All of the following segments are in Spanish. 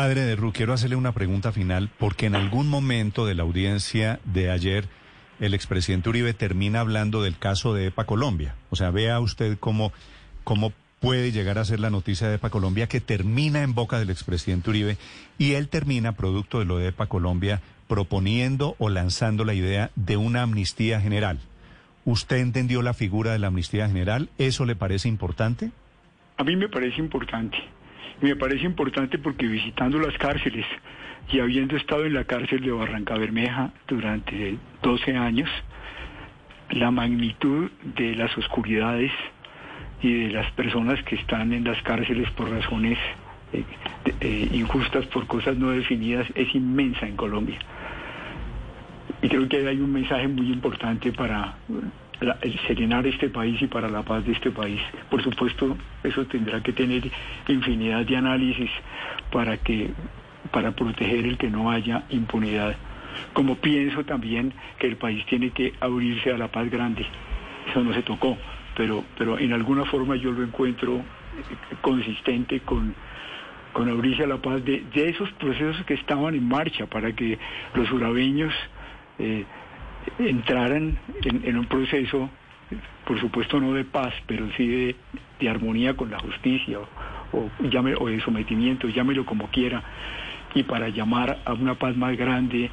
Padre de Ru, quiero hacerle una pregunta final, porque en algún momento de la audiencia de ayer, el expresidente Uribe termina hablando del caso de EPA Colombia. O sea, vea usted cómo, cómo puede llegar a ser la noticia de EPA Colombia que termina en boca del expresidente Uribe y él termina, producto de lo de EPA Colombia, proponiendo o lanzando la idea de una amnistía general. ¿Usted entendió la figura de la amnistía general? ¿Eso le parece importante? A mí me parece importante. Me parece importante porque visitando las cárceles y habiendo estado en la cárcel de Barranca Bermeja durante 12 años, la magnitud de las oscuridades y de las personas que están en las cárceles por razones eh, eh, injustas, por cosas no definidas, es inmensa en Colombia. Y creo que hay un mensaje muy importante para el serenar este país y para la paz de este país. Por supuesto, eso tendrá que tener infinidad de análisis para que para proteger el que no haya impunidad. Como pienso también que el país tiene que abrirse a la paz grande. Eso no se tocó, pero pero en alguna forma yo lo encuentro consistente con con abrirse a la paz de, de esos procesos que estaban en marcha para que los urabeños eh, entraran en, un proceso, por supuesto no de paz, pero sí de, armonía con la justicia o, llame, o de sometimiento, llámelo como quiera, y para llamar a una paz más grande,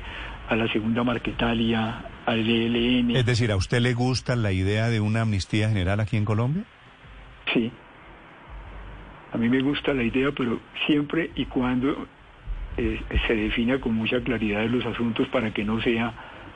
a la segunda Marquetalia, al ELN. Es decir, ¿a usted le gusta la idea de una amnistía general aquí en Colombia? Sí. A mí me gusta la idea, pero siempre y cuando eh, se defina con mucha claridad los asuntos para que no sea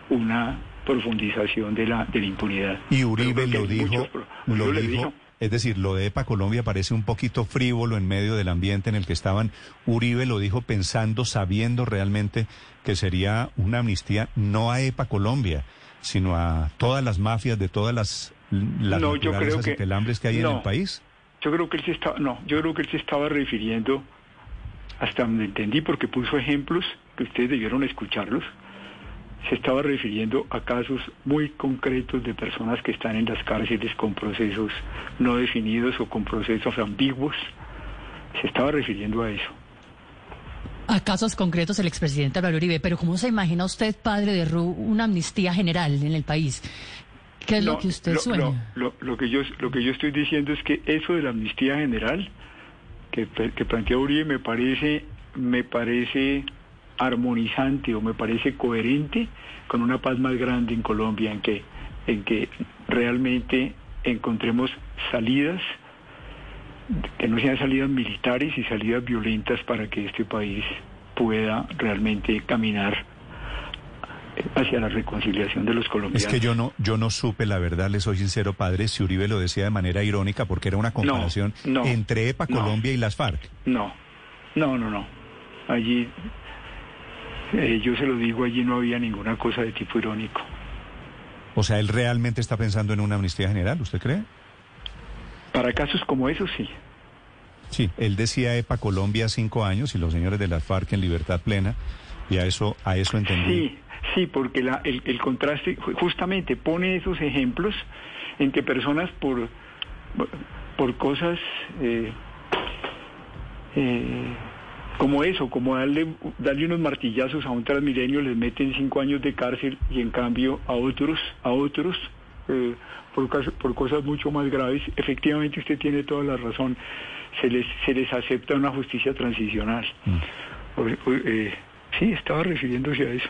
una profundización de la, de la impunidad. Y Uribe lo dijo, lo dijo, es decir, lo de EPA Colombia parece un poquito frívolo en medio del ambiente en el que estaban. Uribe lo dijo pensando, sabiendo realmente que sería una amnistía no a EPA Colombia, sino a todas las mafias de todas las, las no, yo creo que, que hay en el país. Yo creo que él se estaba, no, yo creo que él se estaba refiriendo, hasta donde entendí, porque puso ejemplos que ustedes debieron escucharlos, se estaba refiriendo a casos muy concretos de personas que están en las cárceles con procesos no definidos o con procesos ambiguos. Se estaba refiriendo a eso. A casos concretos el expresidente Álvaro Uribe, pero ¿cómo se imagina usted, padre de Ru, una amnistía general en el país? ¿Qué es lo que usted sueña? lo, que yo, lo que yo estoy diciendo es que eso de la amnistía general que, que plantea Uribe me parece, me parece armonizante o me parece coherente con una paz más grande en Colombia, en que, en que realmente encontremos salidas que no sean salidas militares y salidas violentas para que este país pueda realmente caminar hacia la reconciliación de los colombianos. Es que yo no, yo no supe, la verdad, le soy sincero, padre, si Uribe lo decía de manera irónica porque era una comparación entre EPA Colombia y las FARC. No, no, no, no. Allí eh, yo se lo digo, allí no había ninguna cosa de tipo irónico. O sea, ¿él realmente está pensando en una amnistía general, usted cree? Para casos como esos, sí. Sí, él decía EPA Colombia cinco años y los señores de las FARC en libertad plena, y a eso, a eso entendí. Sí, sí, porque la, el, contraste justamente pone esos ejemplos en que personas por, por cosas... Eh, eh, como eso, como darle, darle unos martillazos a un transmilenio, les meten cinco años de cárcel y en cambio a otros, a otros, eh, por, por cosas mucho más graves, efectivamente usted tiene toda la razón, se les, se les acepta una justicia transicional. Mm. Eh, sí, estaba refiriéndose a eso.